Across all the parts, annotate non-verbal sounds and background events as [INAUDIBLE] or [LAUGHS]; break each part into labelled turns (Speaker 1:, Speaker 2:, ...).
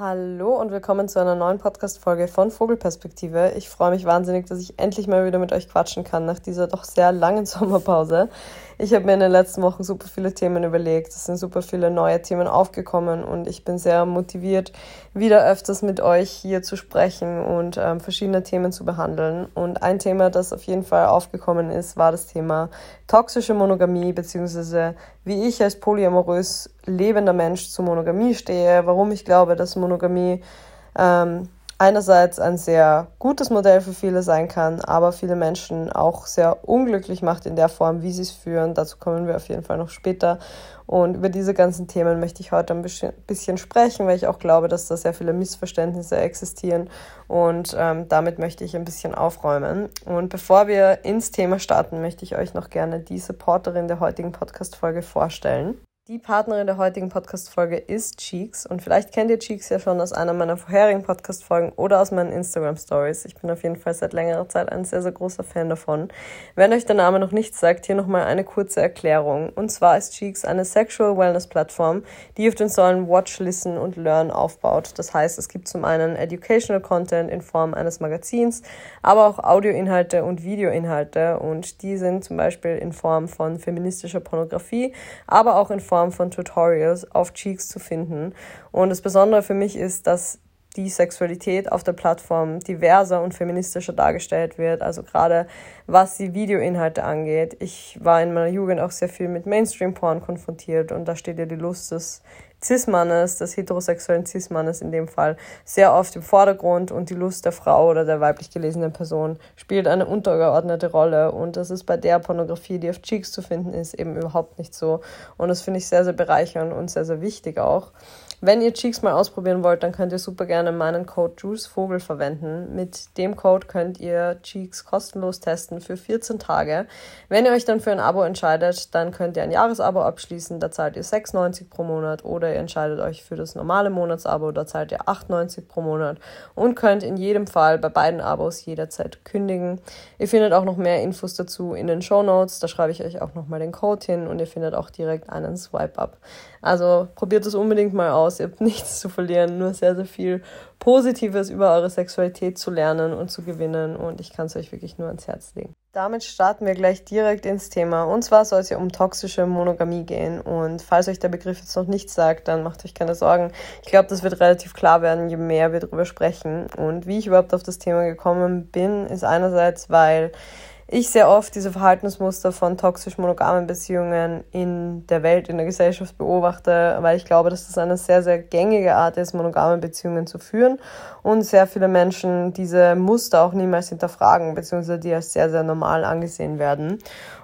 Speaker 1: Hallo und willkommen zu einer neuen Podcast-Folge von Vogelperspektive. Ich freue mich wahnsinnig, dass ich endlich mal wieder mit euch quatschen kann nach dieser doch sehr langen [LAUGHS] Sommerpause. Ich habe mir in den letzten Wochen super viele Themen überlegt. Es sind super viele neue Themen aufgekommen und ich bin sehr motiviert, wieder öfters mit euch hier zu sprechen und ähm, verschiedene Themen zu behandeln. Und ein Thema, das auf jeden Fall aufgekommen ist, war das Thema toxische Monogamie, beziehungsweise wie ich als polyamorös lebender Mensch zu Monogamie stehe, warum ich glaube, dass Monogamie ähm, einerseits ein sehr gutes Modell für viele sein kann, aber viele Menschen auch sehr unglücklich macht in der Form, wie sie es führen. Dazu kommen wir auf jeden Fall noch später. Und über diese ganzen Themen möchte ich heute ein bisschen sprechen, weil ich auch glaube, dass da sehr viele Missverständnisse existieren. Und ähm, damit möchte ich ein bisschen aufräumen. Und bevor wir ins Thema starten, möchte ich euch noch gerne die Supporterin der heutigen Podcast-Folge vorstellen. Die Partnerin der heutigen Podcast-Folge ist Cheeks und vielleicht kennt ihr Cheeks ja schon aus einer meiner vorherigen Podcast-Folgen oder aus meinen Instagram-Stories. Ich bin auf jeden Fall seit längerer Zeit ein sehr, sehr großer Fan davon. Wenn euch der Name noch nichts sagt, hier nochmal eine kurze Erklärung. Und zwar ist Cheeks eine Sexual Wellness-Plattform, die auf den Säulen Watch, Listen und Learn aufbaut. Das heißt, es gibt zum einen Educational Content in Form eines Magazins, aber auch Audioinhalte und Videoinhalte und die sind zum Beispiel in Form von feministischer Pornografie, aber auch in Form Form von Tutorials auf Cheeks zu finden. Und das Besondere für mich ist, dass die Sexualität auf der Plattform diverser und feministischer dargestellt wird. Also gerade was die Videoinhalte angeht. Ich war in meiner Jugend auch sehr viel mit Mainstream-Porn konfrontiert und da steht ja die Lust des Cis-Mannes, des heterosexuellen Cis-Mannes in dem Fall, sehr oft im Vordergrund und die Lust der Frau oder der weiblich gelesenen Person spielt eine untergeordnete Rolle und das ist bei der Pornografie, die auf Cheeks zu finden ist, eben überhaupt nicht so und das finde ich sehr, sehr bereichernd und sehr, sehr wichtig auch. Wenn ihr Cheeks mal ausprobieren wollt, dann könnt ihr super gerne meinen Code JulesVogel verwenden. Mit dem Code könnt ihr Cheeks kostenlos testen für 14 Tage. Wenn ihr euch dann für ein Abo entscheidet, dann könnt ihr ein Jahresabo abschließen, da zahlt ihr 6,90 pro Monat oder ihr entscheidet euch für das normale Monatsabo, da zahlt ihr 8,90 pro Monat und könnt in jedem Fall bei beiden Abos jederzeit kündigen. Ihr findet auch noch mehr Infos dazu in den Show Notes, da schreibe ich euch auch nochmal den Code hin und ihr findet auch direkt einen Swipe-Up. Also probiert es unbedingt mal aus. Ihr habt [LAUGHS] nichts zu verlieren, nur sehr, sehr viel Positives über eure Sexualität zu lernen und zu gewinnen. Und ich kann es euch wirklich nur ans Herz legen. Damit starten wir gleich direkt ins Thema. Und zwar soll es ja um toxische Monogamie gehen. Und falls euch der Begriff jetzt noch nichts sagt, dann macht euch keine Sorgen. Ich glaube, das wird relativ klar werden, je mehr wir darüber sprechen. Und wie ich überhaupt auf das Thema gekommen bin, ist einerseits, weil ich sehr oft diese Verhaltensmuster von toxisch monogamen Beziehungen in der Welt, in der Gesellschaft beobachte, weil ich glaube, dass das eine sehr, sehr gängige Art ist, monogame Beziehungen zu führen und sehr viele Menschen diese Muster auch niemals hinterfragen, beziehungsweise die als sehr, sehr normal angesehen werden.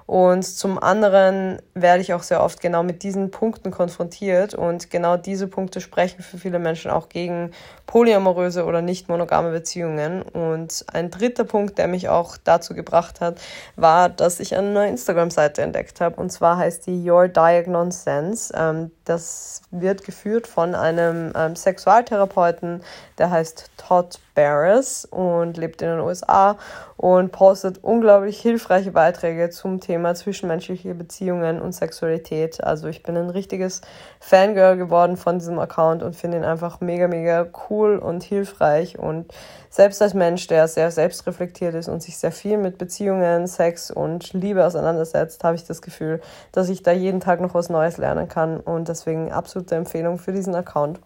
Speaker 1: Und zum anderen werde ich auch sehr oft genau mit diesen Punkten konfrontiert und genau diese Punkte sprechen für viele Menschen auch gegen polyamoröse oder nicht monogame Beziehungen. Und ein dritter Punkt, der mich auch dazu gebracht hat, war, dass ich eine neue Instagram-Seite entdeckt habe und zwar heißt die Your Diagnose Sense. Ähm, das wird geführt von einem ähm, Sexualtherapeuten, der heißt Todd Barris und lebt in den USA und postet unglaublich hilfreiche Beiträge zum Thema zwischenmenschliche Beziehungen und Sexualität. Also ich bin ein richtiges Fangirl geworden von diesem Account und finde ihn einfach mega, mega cool und hilfreich und selbst als Mensch, der sehr selbstreflektiert ist und sich sehr viel mit Beziehungen, Sex und Liebe auseinandersetzt, habe ich das Gefühl, dass ich da jeden Tag noch was Neues lernen kann und deswegen absolute Empfehlung für diesen Account.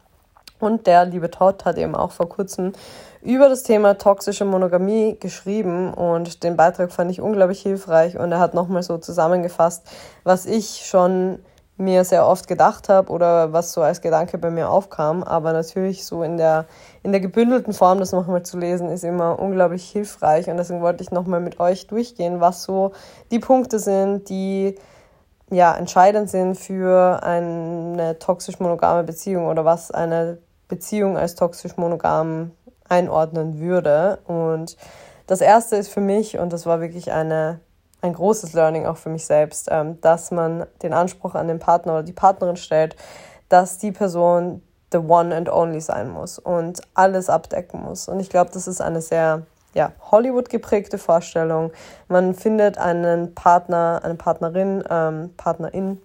Speaker 1: Und der liebe Todd hat eben auch vor kurzem über das Thema toxische Monogamie geschrieben und den Beitrag fand ich unglaublich hilfreich und er hat nochmal so zusammengefasst, was ich schon mir sehr oft gedacht habe oder was so als Gedanke bei mir aufkam, aber natürlich so in der in der gebündelten Form das nochmal zu lesen ist immer unglaublich hilfreich. Und deswegen wollte ich nochmal mit euch durchgehen, was so die Punkte sind, die ja entscheidend sind für eine toxisch monogame Beziehung oder was eine Beziehung als toxisch monogam einordnen würde. Und das erste ist für mich, und das war wirklich eine, ein großes Learning auch für mich selbst, ähm, dass man den Anspruch an den Partner oder die Partnerin stellt, dass die Person the one and only sein muss und alles abdecken muss. Und ich glaube, das ist eine sehr ja, Hollywood geprägte Vorstellung. Man findet einen Partner, eine Partnerin, ähm, Partnerin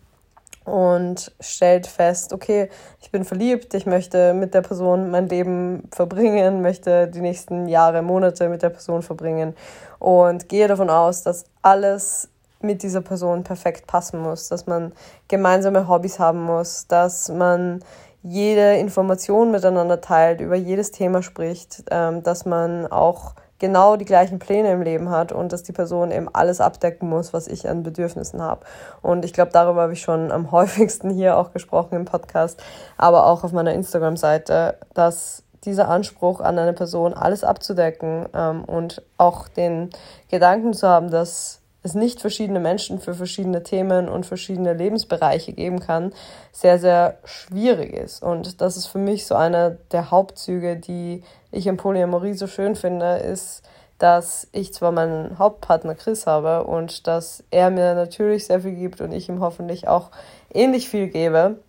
Speaker 1: und stellt fest, okay, ich bin verliebt, ich möchte mit der Person mein Leben verbringen, möchte die nächsten Jahre, Monate mit der Person verbringen und gehe davon aus, dass alles mit dieser Person perfekt passen muss, dass man gemeinsame Hobbys haben muss, dass man jede Information miteinander teilt, über jedes Thema spricht, ähm, dass man auch genau die gleichen Pläne im Leben hat und dass die Person eben alles abdecken muss, was ich an Bedürfnissen habe. Und ich glaube, darüber habe ich schon am [LAUGHS] häufigsten hier auch gesprochen im Podcast, aber auch auf meiner Instagram-Seite, dass dieser Anspruch an eine Person, alles abzudecken ähm, und auch den Gedanken zu haben, dass es nicht verschiedene Menschen für verschiedene Themen und verschiedene Lebensbereiche geben kann, sehr, sehr schwierig ist. Und das ist für mich so einer der Hauptzüge, die ich in Polyamorie so schön finde, ist, dass ich zwar meinen Hauptpartner Chris habe und dass er mir natürlich sehr viel gibt und ich ihm hoffentlich auch ähnlich viel gebe,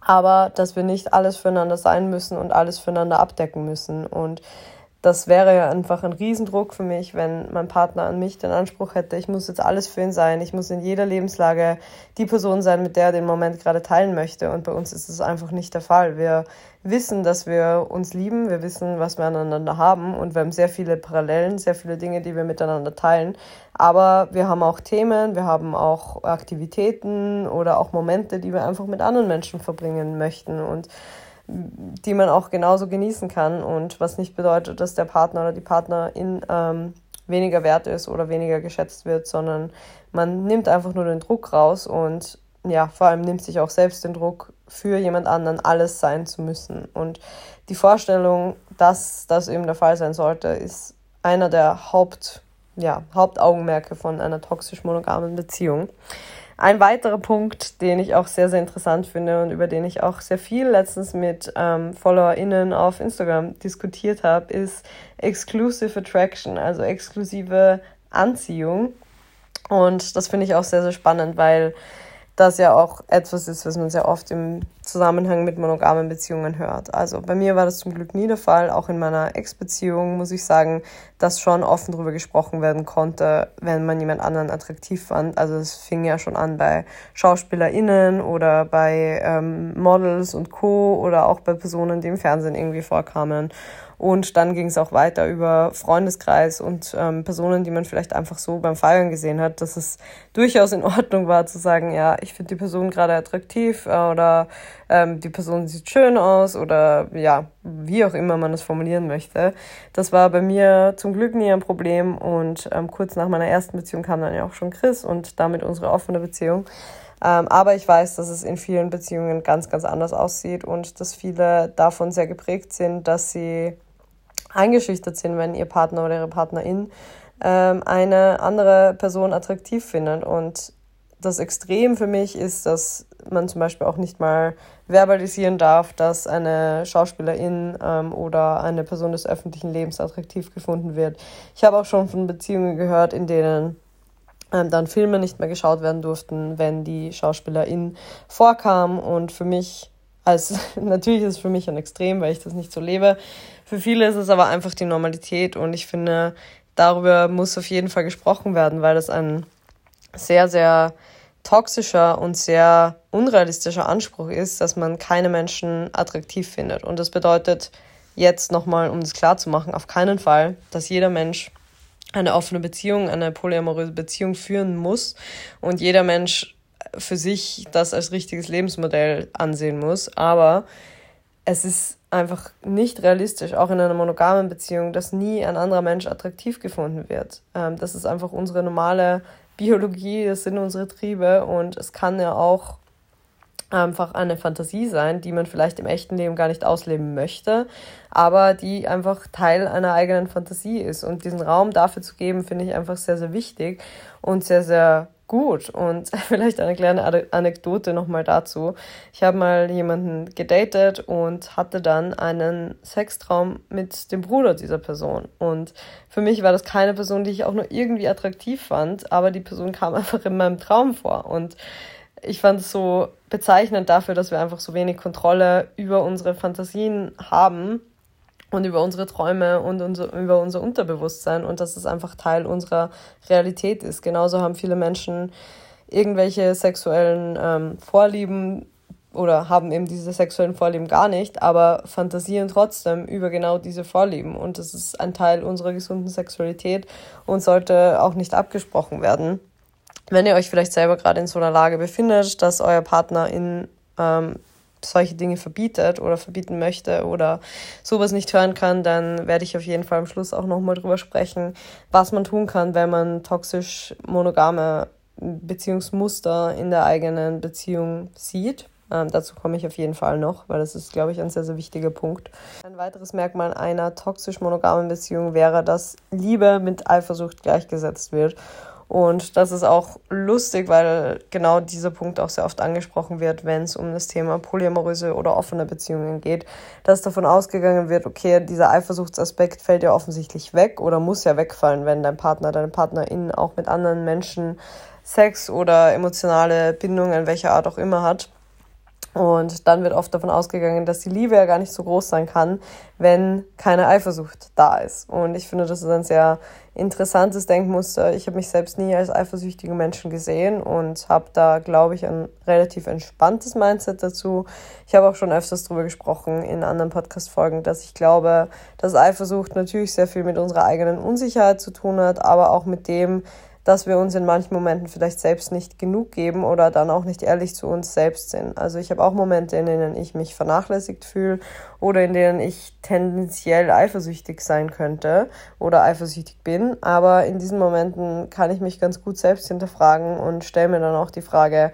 Speaker 1: aber dass wir nicht alles füreinander sein müssen und alles füreinander abdecken müssen. Und das wäre ja einfach ein Riesendruck für mich, wenn mein Partner an mich den Anspruch hätte, ich muss jetzt alles für ihn sein, ich muss in jeder Lebenslage die Person sein, mit der er den Moment gerade teilen möchte. Und bei uns ist es einfach nicht der Fall. Wir wissen, dass wir uns lieben, wir wissen, was wir aneinander haben und wir haben sehr viele Parallelen, sehr viele Dinge, die wir miteinander teilen. Aber wir haben auch Themen, wir haben auch Aktivitäten oder auch Momente, die wir einfach mit anderen Menschen verbringen möchten. Und die man auch genauso genießen kann und was nicht bedeutet, dass der Partner oder die Partnerin ähm, weniger wert ist oder weniger geschätzt wird, sondern man nimmt einfach nur den Druck raus und ja, vor allem nimmt sich auch selbst den Druck, für jemand anderen alles sein zu müssen. Und die Vorstellung, dass das eben der Fall sein sollte, ist einer der Haupt, ja, Hauptaugenmerke von einer toxisch monogamen Beziehung. Ein weiterer Punkt, den ich auch sehr, sehr interessant finde und über den ich auch sehr viel letztens mit ähm, FollowerInnen auf Instagram diskutiert habe, ist Exclusive Attraction, also exklusive Anziehung. Und das finde ich auch sehr, sehr spannend, weil das ja auch etwas ist, was man sehr oft im Zusammenhang mit monogamen Beziehungen hört. Also bei mir war das zum Glück nie der Fall. Auch in meiner Ex-Beziehung muss ich sagen, dass schon offen darüber gesprochen werden konnte, wenn man jemand anderen attraktiv fand. Also es fing ja schon an bei SchauspielerInnen oder bei ähm, Models und Co. oder auch bei Personen, die im Fernsehen irgendwie vorkamen. Und dann ging es auch weiter über Freundeskreis und ähm, Personen, die man vielleicht einfach so beim Feiern gesehen hat, dass es durchaus in Ordnung war zu sagen, ja, ich finde die Person gerade attraktiv äh, oder ähm, die Person sieht schön aus oder ja, wie auch immer man es formulieren möchte. Das war bei mir zum Glück nie ein Problem und ähm, kurz nach meiner ersten Beziehung kam dann ja auch schon Chris und damit unsere offene Beziehung. Ähm, aber ich weiß, dass es in vielen Beziehungen ganz, ganz anders aussieht und dass viele davon sehr geprägt sind, dass sie eingeschüchtert sind, wenn ihr Partner oder ihre Partnerin ähm, eine andere Person attraktiv findet. Und das Extrem für mich ist, dass man zum Beispiel auch nicht mal verbalisieren darf, dass eine Schauspielerin ähm, oder eine Person des öffentlichen Lebens attraktiv gefunden wird. Ich habe auch schon von Beziehungen gehört, in denen ähm, dann Filme nicht mehr geschaut werden durften, wenn die Schauspielerin vorkam. Und für mich, als [LAUGHS] natürlich ist es für mich ein Extrem, weil ich das nicht so lebe, für viele ist es aber einfach die Normalität und ich finde, darüber muss auf jeden Fall gesprochen werden, weil das ein sehr, sehr toxischer und sehr unrealistischer Anspruch ist, dass man keine Menschen attraktiv findet. Und das bedeutet jetzt nochmal, um das klar zu machen, auf keinen Fall, dass jeder Mensch eine offene Beziehung, eine polyamoröse Beziehung führen muss und jeder Mensch für sich das als richtiges Lebensmodell ansehen muss. Aber es ist einfach nicht realistisch, auch in einer monogamen Beziehung, dass nie ein anderer Mensch attraktiv gefunden wird. Ähm, das ist einfach unsere normale Biologie, das sind unsere Triebe und es kann ja auch einfach eine Fantasie sein, die man vielleicht im echten Leben gar nicht ausleben möchte, aber die einfach Teil einer eigenen Fantasie ist. Und diesen Raum dafür zu geben, finde ich einfach sehr, sehr wichtig und sehr, sehr gut. Und [LAUGHS] vielleicht eine kleine Anekdote nochmal dazu. Ich habe mal jemanden gedatet und hatte dann einen Sextraum mit dem Bruder dieser Person. Und für mich war das keine Person, die ich auch nur irgendwie attraktiv fand, aber die Person kam [LAUGHS] einfach in meinem Traum vor. Und ich fand es so bezeichnend dafür, dass wir einfach so wenig Kontrolle über unsere Fantasien haben und über unsere Träume und unser, über unser Unterbewusstsein und dass es einfach Teil unserer Realität ist. Genauso haben viele Menschen irgendwelche sexuellen ähm, Vorlieben oder haben eben diese sexuellen Vorlieben gar nicht, aber fantasieren trotzdem über genau diese Vorlieben. Und das ist ein Teil unserer gesunden Sexualität und sollte auch nicht abgesprochen werden. Wenn ihr euch vielleicht selber gerade in so einer Lage befindet, dass euer Partner in ähm, solche Dinge verbietet oder verbieten möchte oder sowas nicht hören kann, dann werde ich auf jeden Fall am Schluss auch nochmal drüber sprechen, was man tun kann, wenn man toxisch monogame Beziehungsmuster in der eigenen Beziehung sieht. Ähm, dazu komme ich auf jeden Fall noch, weil das ist, glaube ich, ein sehr, sehr wichtiger Punkt. Ein weiteres Merkmal einer toxisch monogamen Beziehung wäre, dass Liebe mit Eifersucht gleichgesetzt wird. Und das ist auch lustig, weil genau dieser Punkt auch sehr oft angesprochen wird, wenn es um das Thema polyamoröse oder offene Beziehungen geht, dass davon ausgegangen wird, okay, dieser Eifersuchtsaspekt fällt ja offensichtlich weg oder muss ja wegfallen, wenn dein Partner, deine Partnerin auch mit anderen Menschen Sex oder emotionale Bindungen welcher Art auch immer hat. Und dann wird oft davon ausgegangen, dass die Liebe ja gar nicht so groß sein kann, wenn keine Eifersucht da ist. Und ich finde, das ist ein sehr interessantes Denkmuster. Ich habe mich selbst nie als eifersüchtige Menschen gesehen und habe da, glaube ich, ein relativ entspanntes Mindset dazu. Ich habe auch schon öfters darüber gesprochen in anderen Podcast-Folgen, dass ich glaube, dass Eifersucht natürlich sehr viel mit unserer eigenen Unsicherheit zu tun hat, aber auch mit dem, dass wir uns in manchen Momenten vielleicht selbst nicht genug geben oder dann auch nicht ehrlich zu uns selbst sind. Also ich habe auch Momente, in denen ich mich vernachlässigt fühle oder in denen ich tendenziell eifersüchtig sein könnte oder eifersüchtig bin. Aber in diesen Momenten kann ich mich ganz gut selbst hinterfragen und stelle mir dann auch die Frage,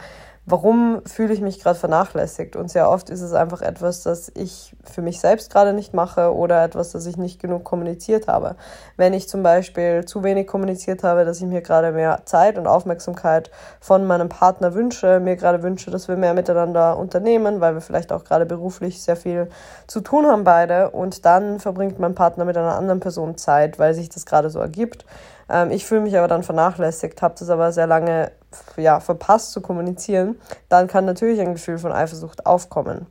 Speaker 1: warum fühle ich mich gerade vernachlässigt? Und sehr oft ist es einfach etwas, das ich für mich selbst gerade nicht mache oder etwas, das ich nicht genug kommuniziert habe. Wenn ich zum Beispiel zu wenig kommuniziert habe, dass ich mir gerade mehr Zeit und Aufmerksamkeit von meinem Partner wünsche, mir gerade wünsche, dass wir mehr miteinander unternehmen, weil wir vielleicht auch gerade beruflich sehr viel zu tun haben beide und dann verbringt mein Partner mit einer anderen Person Zeit, weil sich das gerade so ergibt ähm, ich fühle mich aber dann vernachlässigt, habe das aber sehr lange ja, verpasst zu kommunizieren. Dann kann natürlich ein Gefühl von Eifersucht aufkommen.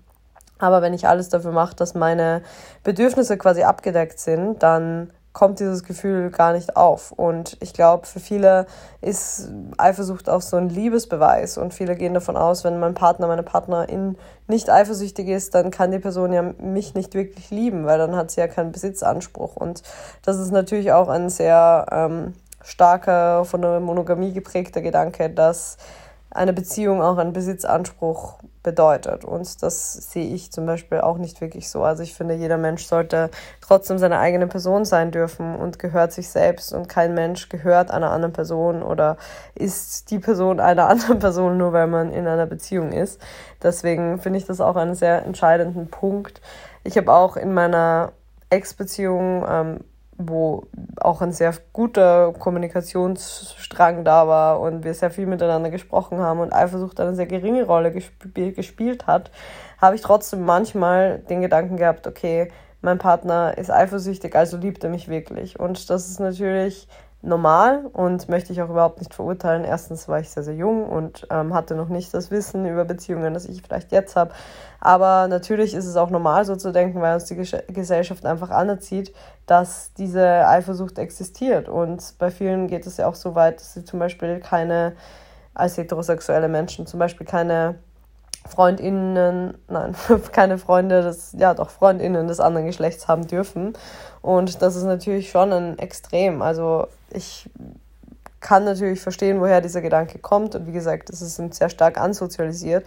Speaker 1: Aber wenn ich alles dafür mache, dass meine Bedürfnisse quasi abgedeckt sind, dann kommt dieses Gefühl gar nicht auf. Und ich glaube, für viele ist Eifersucht auch so ein Liebesbeweis. Und viele gehen davon aus, wenn mein Partner, meine Partnerin nicht eifersüchtig ist, dann kann die Person ja mich nicht wirklich lieben, weil dann hat sie ja keinen Besitzanspruch. Und das ist natürlich auch ein sehr ähm, starker, von der Monogamie geprägter Gedanke, dass eine Beziehung auch einen Besitzanspruch bedeutet. Und das sehe ich zum Beispiel auch nicht wirklich so. Also ich finde, jeder Mensch sollte trotzdem seine eigene Person sein dürfen und gehört sich selbst. Und kein Mensch gehört einer anderen Person oder ist die Person einer [LAUGHS] anderen Person, nur weil man in einer Beziehung ist. Deswegen finde ich das auch einen sehr entscheidenden Punkt. Ich habe auch in meiner Ex-Beziehung ähm, wo auch ein sehr guter Kommunikationsstrang da war und wir sehr viel miteinander gesprochen haben und Eifersucht eine sehr geringe Rolle gesp gespielt hat, habe ich trotzdem manchmal den Gedanken gehabt, okay, mein Partner ist eifersüchtig, also liebt er mich wirklich. Und das ist natürlich normal und möchte ich auch überhaupt nicht verurteilen. Erstens war ich sehr, sehr jung und ähm, hatte noch nicht das Wissen über Beziehungen, das ich vielleicht jetzt habe. Aber natürlich ist es auch normal, so zu denken, weil uns die Gesellschaft einfach anerzieht, dass diese Eifersucht existiert. Und bei vielen geht es ja auch so weit, dass sie zum Beispiel keine, als heterosexuelle Menschen zum Beispiel keine Freundinnen, nein, [LAUGHS] keine Freunde des, ja doch, Freundinnen des anderen Geschlechts haben dürfen. Und das ist natürlich schon ein Extrem. Also ich kann natürlich verstehen, woher dieser Gedanke kommt. Und wie gesagt, das ist sehr stark ansozialisiert.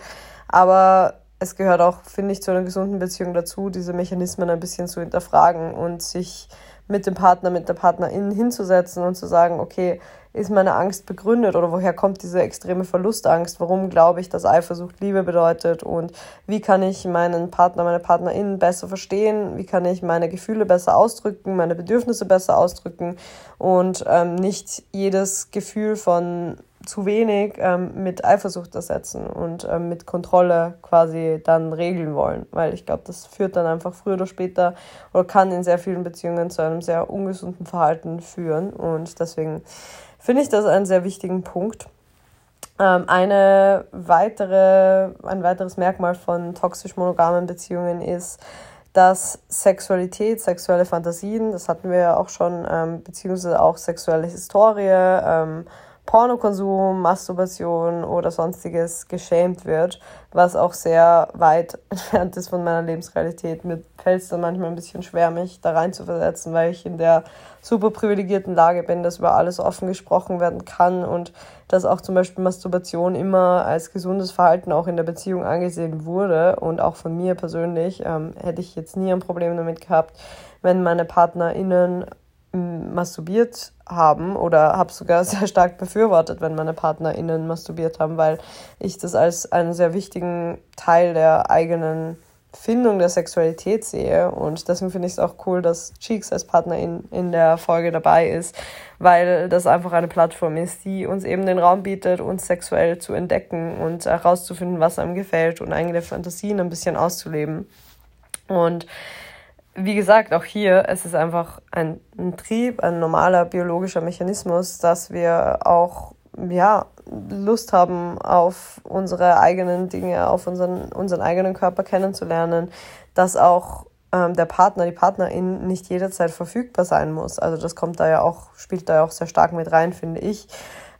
Speaker 1: Aber es gehört auch, finde ich, zu einer gesunden Beziehung dazu, diese Mechanismen ein bisschen zu hinterfragen und sich mit dem Partner, mit der Partnerin hinzusetzen und zu sagen, okay, ist meine Angst begründet oder woher kommt diese extreme Verlustangst? Warum glaube ich, dass Eifersucht Liebe bedeutet? Und wie kann ich meinen Partner, meine Partnerin besser verstehen? Wie kann ich meine Gefühle besser ausdrücken, meine Bedürfnisse besser ausdrücken und ähm, nicht jedes Gefühl von zu wenig ähm, mit Eifersucht ersetzen und ähm, mit Kontrolle quasi dann regeln wollen. Weil ich glaube, das führt dann einfach früher oder später oder kann in sehr vielen Beziehungen zu einem sehr ungesunden Verhalten führen. Und deswegen finde ich das einen sehr wichtigen Punkt. Ähm, eine weitere, ein weiteres Merkmal von toxisch monogamen Beziehungen ist, dass Sexualität, sexuelle Fantasien, das hatten wir ja auch schon, ähm, beziehungsweise auch sexuelle Historie, ähm, Pornokonsum, Masturbation oder sonstiges geschämt wird, was auch sehr weit [LAUGHS] entfernt ist von meiner Lebensrealität. Mir fällt es dann manchmal ein bisschen schwer, mich da rein zu versetzen, weil ich in der super privilegierten Lage bin, dass über alles offen gesprochen werden kann und dass auch zum Beispiel Masturbation immer als gesundes Verhalten auch in der Beziehung angesehen wurde und auch von mir persönlich ähm, hätte ich jetzt nie ein Problem damit gehabt, wenn meine PartnerInnen masturbiert haben oder habe sogar [LAUGHS] sehr stark befürwortet, wenn meine PartnerInnen masturbiert haben, weil ich das als einen sehr wichtigen Teil der eigenen Findung der Sexualität sehe. Und deswegen finde ich es auch cool, dass Cheeks als Partnerin in der Folge dabei ist, weil das einfach eine Plattform ist, die uns eben den Raum bietet, uns sexuell zu entdecken und herauszufinden, was einem gefällt und eigene Fantasien ein bisschen auszuleben. Und wie gesagt, auch hier, es ist einfach ein, ein Trieb, ein normaler biologischer Mechanismus, dass wir auch ja, Lust haben, auf unsere eigenen Dinge, auf unseren, unseren eigenen Körper kennenzulernen, dass auch ähm, der Partner, die Partnerin nicht jederzeit verfügbar sein muss. Also das kommt da ja auch, spielt da ja auch sehr stark mit rein, finde ich.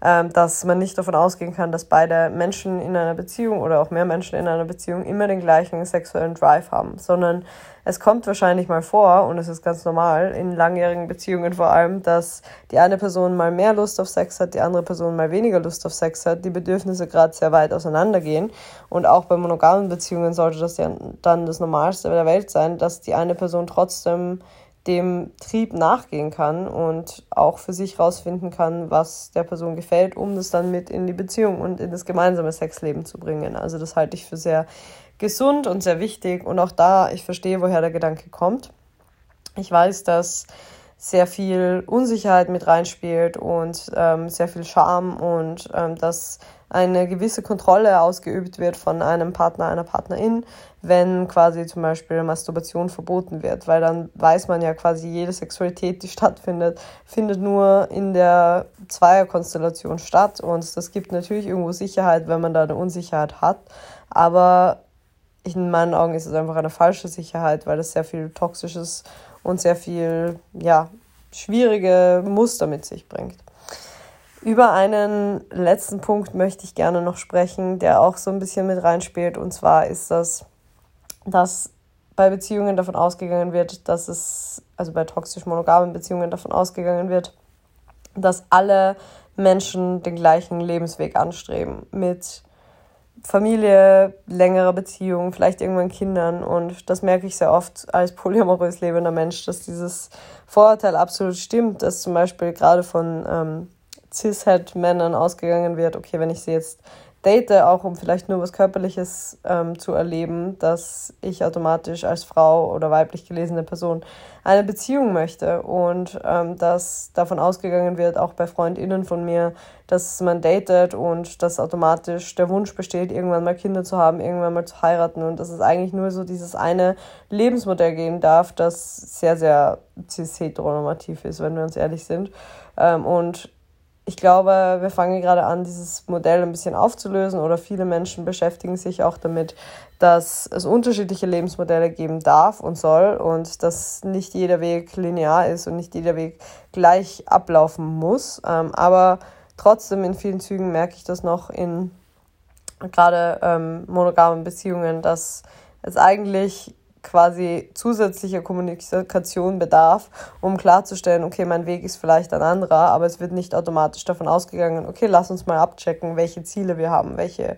Speaker 1: Ähm, dass man nicht davon ausgehen kann, dass beide Menschen in einer Beziehung oder auch mehr Menschen in einer Beziehung immer den gleichen sexuellen Drive haben, sondern es kommt wahrscheinlich mal vor, und es ist ganz normal, in langjährigen Beziehungen vor allem, dass die eine Person mal mehr Lust auf Sex hat, die andere Person mal weniger Lust auf Sex hat, die Bedürfnisse gerade sehr weit auseinandergehen. Und auch bei monogamen Beziehungen sollte das ja dann das Normalste der Welt sein, dass die eine Person trotzdem dem Trieb nachgehen kann und auch für sich rausfinden kann, was der Person gefällt, um das dann mit in die Beziehung und in das gemeinsame Sexleben zu bringen. Also das halte ich für sehr gesund und sehr wichtig und auch da, ich verstehe, woher der Gedanke kommt. Ich weiß, dass sehr viel Unsicherheit mit reinspielt und ähm, sehr viel Scham und ähm, dass eine gewisse Kontrolle ausgeübt wird von einem Partner, einer Partnerin, wenn quasi zum Beispiel Masturbation verboten wird, weil dann weiß man ja quasi, jede Sexualität, die stattfindet, findet nur in der Zweierkonstellation statt und das gibt natürlich irgendwo Sicherheit, wenn man da eine Unsicherheit hat, aber in meinen Augen ist es einfach eine falsche Sicherheit, weil es sehr viel Toxisches und sehr viel, ja, schwierige Muster mit sich bringt. Über einen letzten Punkt möchte ich gerne noch sprechen, der auch so ein bisschen mit reinspielt. Und zwar ist das, dass bei Beziehungen davon ausgegangen wird, dass es, also bei toxisch-monogamen Beziehungen davon ausgegangen wird, dass alle Menschen den gleichen Lebensweg anstreben mit Familie, längere Beziehung, vielleicht irgendwann Kindern. Und das merke ich sehr oft als polyamorös lebender Mensch, dass dieses Vorurteil absolut stimmt, dass zum Beispiel gerade von ähm, Cis-Het-Männern ausgegangen wird, okay, wenn ich sie jetzt date, auch um vielleicht nur was Körperliches ähm, zu erleben, dass ich automatisch als Frau oder weiblich gelesene Person eine Beziehung möchte und ähm, dass davon ausgegangen wird, auch bei FreundInnen von mir, dass man datet und dass automatisch der Wunsch besteht, irgendwann mal Kinder zu haben, irgendwann mal zu heiraten und dass es eigentlich nur so dieses eine Lebensmodell geben darf, das sehr, sehr cis-heteronormativ ist, wenn wir uns ehrlich sind. Ähm, und ich glaube, wir fangen gerade an, dieses Modell ein bisschen aufzulösen oder viele Menschen beschäftigen sich auch damit, dass es unterschiedliche Lebensmodelle geben darf und soll und dass nicht jeder Weg linear ist und nicht jeder Weg gleich ablaufen muss. Ähm, aber trotzdem in vielen Zügen merke ich das noch in gerade ähm, monogamen Beziehungen, dass es eigentlich quasi zusätzliche Kommunikation bedarf, um klarzustellen, okay, mein Weg ist vielleicht ein anderer, aber es wird nicht automatisch davon ausgegangen, okay, lass uns mal abchecken, welche Ziele wir haben, welche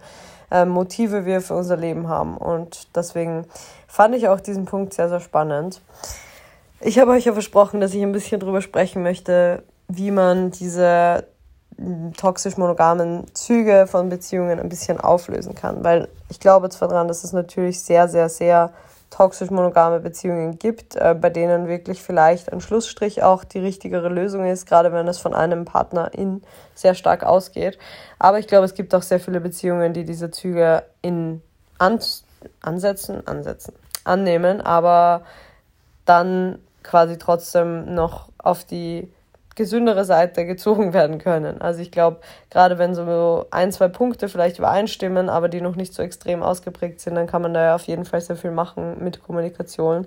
Speaker 1: äh, Motive wir für unser Leben haben. Und deswegen fand ich auch diesen Punkt sehr, sehr spannend. Ich habe euch ja versprochen, dass ich ein bisschen drüber sprechen möchte, wie man diese toxisch monogamen Züge von Beziehungen ein bisschen auflösen kann, weil ich glaube zwar daran, dass es natürlich sehr, sehr, sehr toxisch-monogame Beziehungen gibt, äh, bei denen wirklich vielleicht ein Schlussstrich auch die richtigere Lösung ist, gerade wenn es von einem Partner in sehr stark ausgeht. Aber ich glaube, es gibt auch sehr viele Beziehungen, die diese Züge in an ansetzen, ansetzen, annehmen, aber dann quasi trotzdem noch auf die gesündere Seite gezogen werden können. Also ich glaube, gerade wenn so ein, zwei Punkte vielleicht übereinstimmen, aber die noch nicht so extrem ausgeprägt sind, dann kann man da ja auf jeden Fall sehr viel machen mit Kommunikation.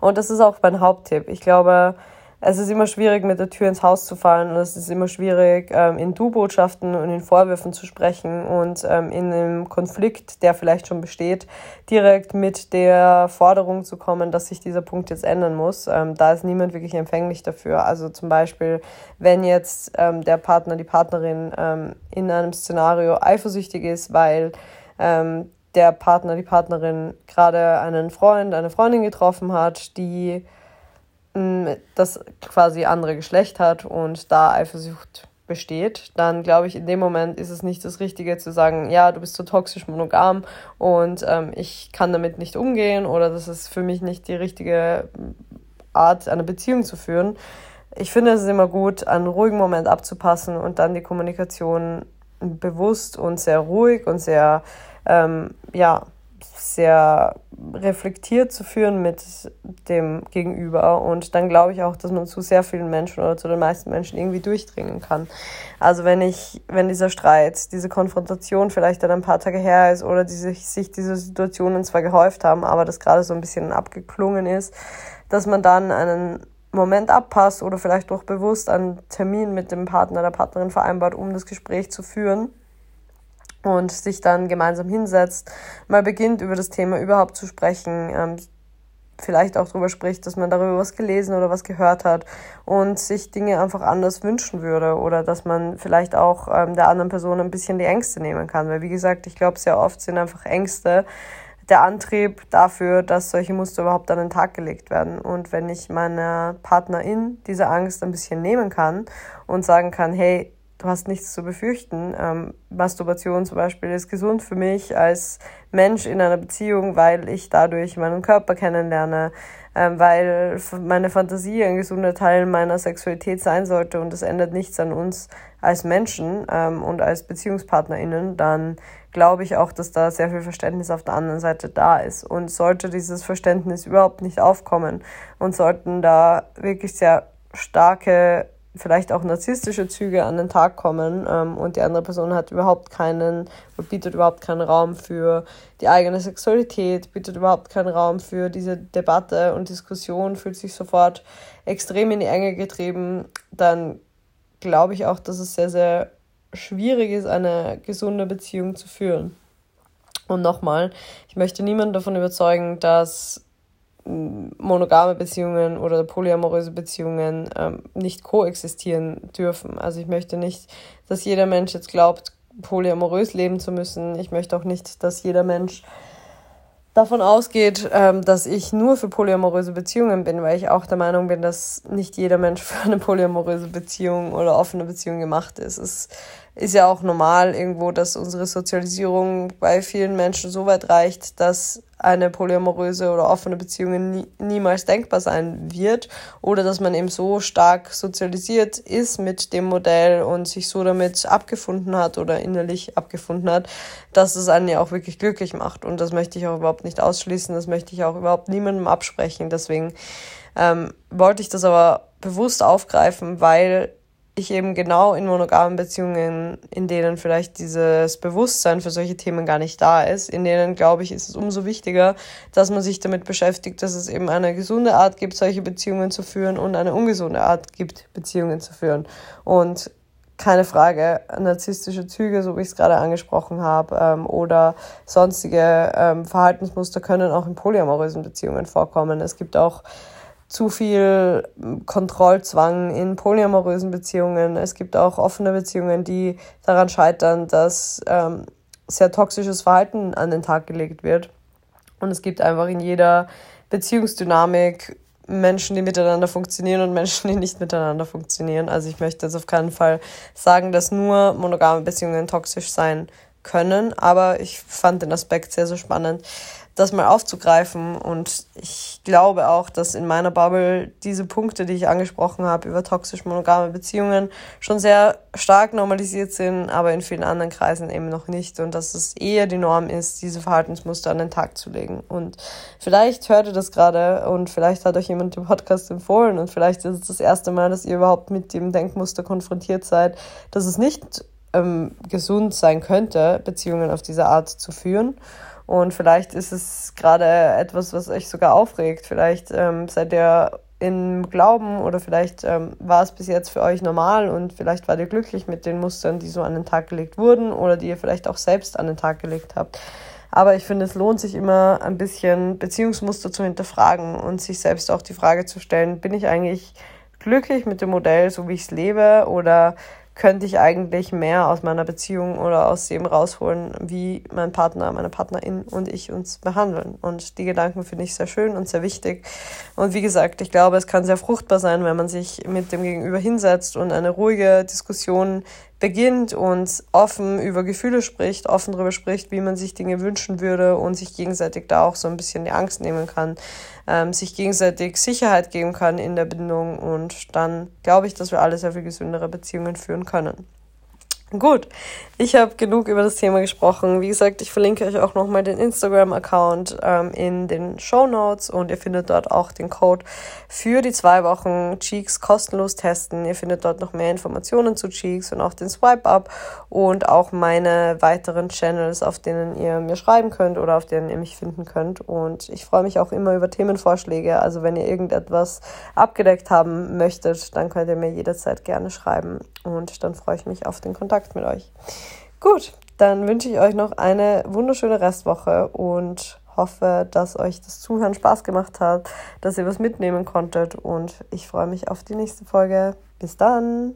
Speaker 1: Und das ist auch mein Haupttipp. Ich glaube, es ist immer schwierig, mit der Tür ins Haus zu fallen und es ist immer schwierig, ähm, in Du-Botschaften und in Vorwürfen zu sprechen und ähm, in einem Konflikt, der vielleicht schon besteht, direkt mit der Forderung zu kommen, dass sich dieser Punkt jetzt ändern muss. Ähm, da ist niemand wirklich empfänglich dafür. Also zum Beispiel, wenn jetzt der Partner, die Partnerin in einem Szenario eifersüchtig ist, weil der Partner, die Partnerin gerade einen Freund, eine Freundin getroffen hat, die das quasi andere Geschlecht hat und da Eifersucht besteht, dann glaube ich, in dem Moment ist es nicht das Richtige zu sagen, ja, du bist so toxisch monogam und ähm, ich kann damit nicht umgehen oder das ist für mich nicht die richtige Art, eine Beziehung zu führen. Ich finde es ist immer gut, einen ruhigen Moment abzupassen und dann die Kommunikation bewusst und sehr ruhig und sehr, ähm, ja, sehr reflektiert zu führen mit dem Gegenüber. Und dann glaube ich auch, dass man zu sehr vielen Menschen oder zu den meisten Menschen irgendwie durchdringen kann. Also wenn ich, wenn dieser Streit, diese Konfrontation vielleicht dann ein paar Tage her ist oder diese, sich diese Situationen zwar gehäuft haben, aber das gerade so ein bisschen abgeklungen ist, dass man dann einen Moment abpasst oder vielleicht doch bewusst einen Termin mit dem Partner, der Partnerin vereinbart, um das Gespräch zu führen und sich dann gemeinsam hinsetzt, mal beginnt über das Thema überhaupt zu sprechen, ähm, vielleicht auch darüber spricht, dass man darüber was gelesen oder was gehört hat und sich Dinge einfach anders wünschen würde oder dass man vielleicht auch ähm, der anderen Person ein bisschen die Ängste nehmen kann. Weil wie gesagt, ich glaube, sehr oft sind einfach Ängste der Antrieb dafür, dass solche Muster überhaupt an den Tag gelegt werden. Und wenn ich meiner Partnerin diese Angst ein bisschen nehmen kann und sagen kann, hey, du hast nichts zu befürchten. Ähm, Masturbation zum Beispiel ist gesund für mich als Mensch in einer Beziehung, weil ich dadurch meinen Körper kennenlerne, ähm, weil meine Fantasie ein gesunder Teil meiner Sexualität sein sollte und es ändert nichts an uns als Menschen ähm, und als BeziehungspartnerInnen, dann glaube ich auch, dass da sehr viel Verständnis auf der anderen Seite da ist. Und sollte dieses Verständnis überhaupt nicht aufkommen und sollten da wirklich sehr starke vielleicht auch narzisstische Züge an den Tag kommen ähm, und die andere Person hat überhaupt keinen, bietet überhaupt keinen Raum für die eigene Sexualität, bietet überhaupt keinen Raum für diese Debatte und Diskussion, fühlt sich sofort extrem in die Enge getrieben, dann glaube ich auch, dass es sehr, sehr schwierig ist, eine gesunde Beziehung zu führen. Und nochmal, ich möchte niemanden davon überzeugen, dass monogame Beziehungen oder polyamoröse Beziehungen ähm, nicht koexistieren dürfen. Also ich möchte nicht, dass jeder Mensch jetzt glaubt, polyamorös leben zu müssen. Ich möchte auch nicht, dass jeder Mensch davon ausgeht, ähm, dass ich nur für polyamoröse Beziehungen bin, weil ich auch der Meinung bin, dass nicht jeder Mensch [LAUGHS] für eine polyamoröse Beziehung oder offene Beziehung gemacht ist. Es ist ja auch normal irgendwo, dass unsere Sozialisierung bei vielen Menschen so weit reicht, dass eine polyamoröse oder offene Beziehung nie, niemals denkbar sein wird oder dass man eben so stark sozialisiert ist mit dem Modell und sich so damit abgefunden hat oder innerlich abgefunden hat, dass es einen ja auch wirklich glücklich macht. Und das möchte ich auch überhaupt nicht ausschließen, das möchte ich auch überhaupt niemandem absprechen. Deswegen ähm, wollte ich das aber bewusst aufgreifen, weil ich eben genau in monogamen Beziehungen, in denen vielleicht dieses Bewusstsein für solche Themen gar nicht da ist, in denen, glaube ich, ist es umso wichtiger, dass man sich damit beschäftigt, dass es eben eine gesunde Art gibt, solche Beziehungen zu führen und eine ungesunde Art gibt, Beziehungen zu führen. Und keine Frage, narzisstische Züge, so wie ich es gerade angesprochen habe, ähm, oder sonstige ähm, Verhaltensmuster können auch in polyamorösen Beziehungen vorkommen. Es gibt auch zu viel Kontrollzwang in polyamorösen Beziehungen. Es gibt auch offene Beziehungen, die daran scheitern, dass ähm, sehr toxisches Verhalten an den Tag gelegt wird. Und es gibt einfach in jeder Beziehungsdynamik Menschen, die miteinander funktionieren und Menschen, die nicht miteinander funktionieren. Also ich möchte jetzt auf keinen Fall sagen, dass nur monogame Beziehungen toxisch sein können, aber ich fand den Aspekt sehr, sehr spannend, das mal aufzugreifen. Und ich glaube auch, dass in meiner Bubble diese Punkte, die ich angesprochen habe über toxisch monogame Beziehungen, schon sehr stark normalisiert sind, aber in vielen anderen Kreisen eben noch nicht. Und dass es eher die Norm ist, diese Verhaltensmuster an den Tag zu legen. Und vielleicht hört ihr das gerade und vielleicht hat euch jemand den Podcast empfohlen und vielleicht ist es das erste Mal, dass ihr überhaupt mit dem Denkmuster konfrontiert seid, dass es nicht ähm, gesund sein könnte, Beziehungen auf diese Art zu führen. Und vielleicht ist es gerade etwas, was euch sogar aufregt. Vielleicht ähm, seid ihr im Glauben oder vielleicht ähm, war es bis jetzt für euch normal und vielleicht wart ihr glücklich mit den Mustern, die so an den Tag gelegt wurden oder die ihr vielleicht auch selbst an den Tag gelegt habt. Aber ich finde, es lohnt sich immer ein bisschen Beziehungsmuster zu hinterfragen und sich selbst auch die Frage zu stellen, bin ich eigentlich glücklich mit dem Modell, so wie ich es lebe oder könnte ich eigentlich mehr aus meiner Beziehung oder aus dem rausholen, wie mein Partner, meine Partnerin und ich uns behandeln. Und die Gedanken finde ich sehr schön und sehr wichtig. Und wie gesagt, ich glaube, es kann sehr fruchtbar sein, wenn man sich mit dem Gegenüber hinsetzt und eine ruhige Diskussion beginnt und offen über Gefühle spricht, offen darüber spricht, wie man sich Dinge wünschen würde und sich gegenseitig da auch so ein bisschen die Angst nehmen kann, ähm, sich gegenseitig Sicherheit geben kann in der Bindung und dann glaube ich, dass wir alle sehr viel gesündere Beziehungen führen können. Gut, ich habe genug über das Thema gesprochen. Wie gesagt, ich verlinke euch auch nochmal den Instagram-Account ähm, in den Show Notes und ihr findet dort auch den Code für die zwei Wochen Cheeks kostenlos testen. Ihr findet dort noch mehr Informationen zu Cheeks und auch den Swipe-Up und auch meine weiteren Channels, auf denen ihr mir schreiben könnt oder auf denen ihr mich finden könnt. Und ich freue mich auch immer über Themenvorschläge. Also wenn ihr irgendetwas abgedeckt haben möchtet, dann könnt ihr mir jederzeit gerne schreiben und dann freue ich mich auf den Kontakt Kontakt mit euch. Gut, dann wünsche ich euch noch eine wunderschöne Restwoche und hoffe, dass euch das Zuhören Spaß gemacht hat, dass ihr was mitnehmen konntet und ich freue mich auf die nächste Folge. Bis dann!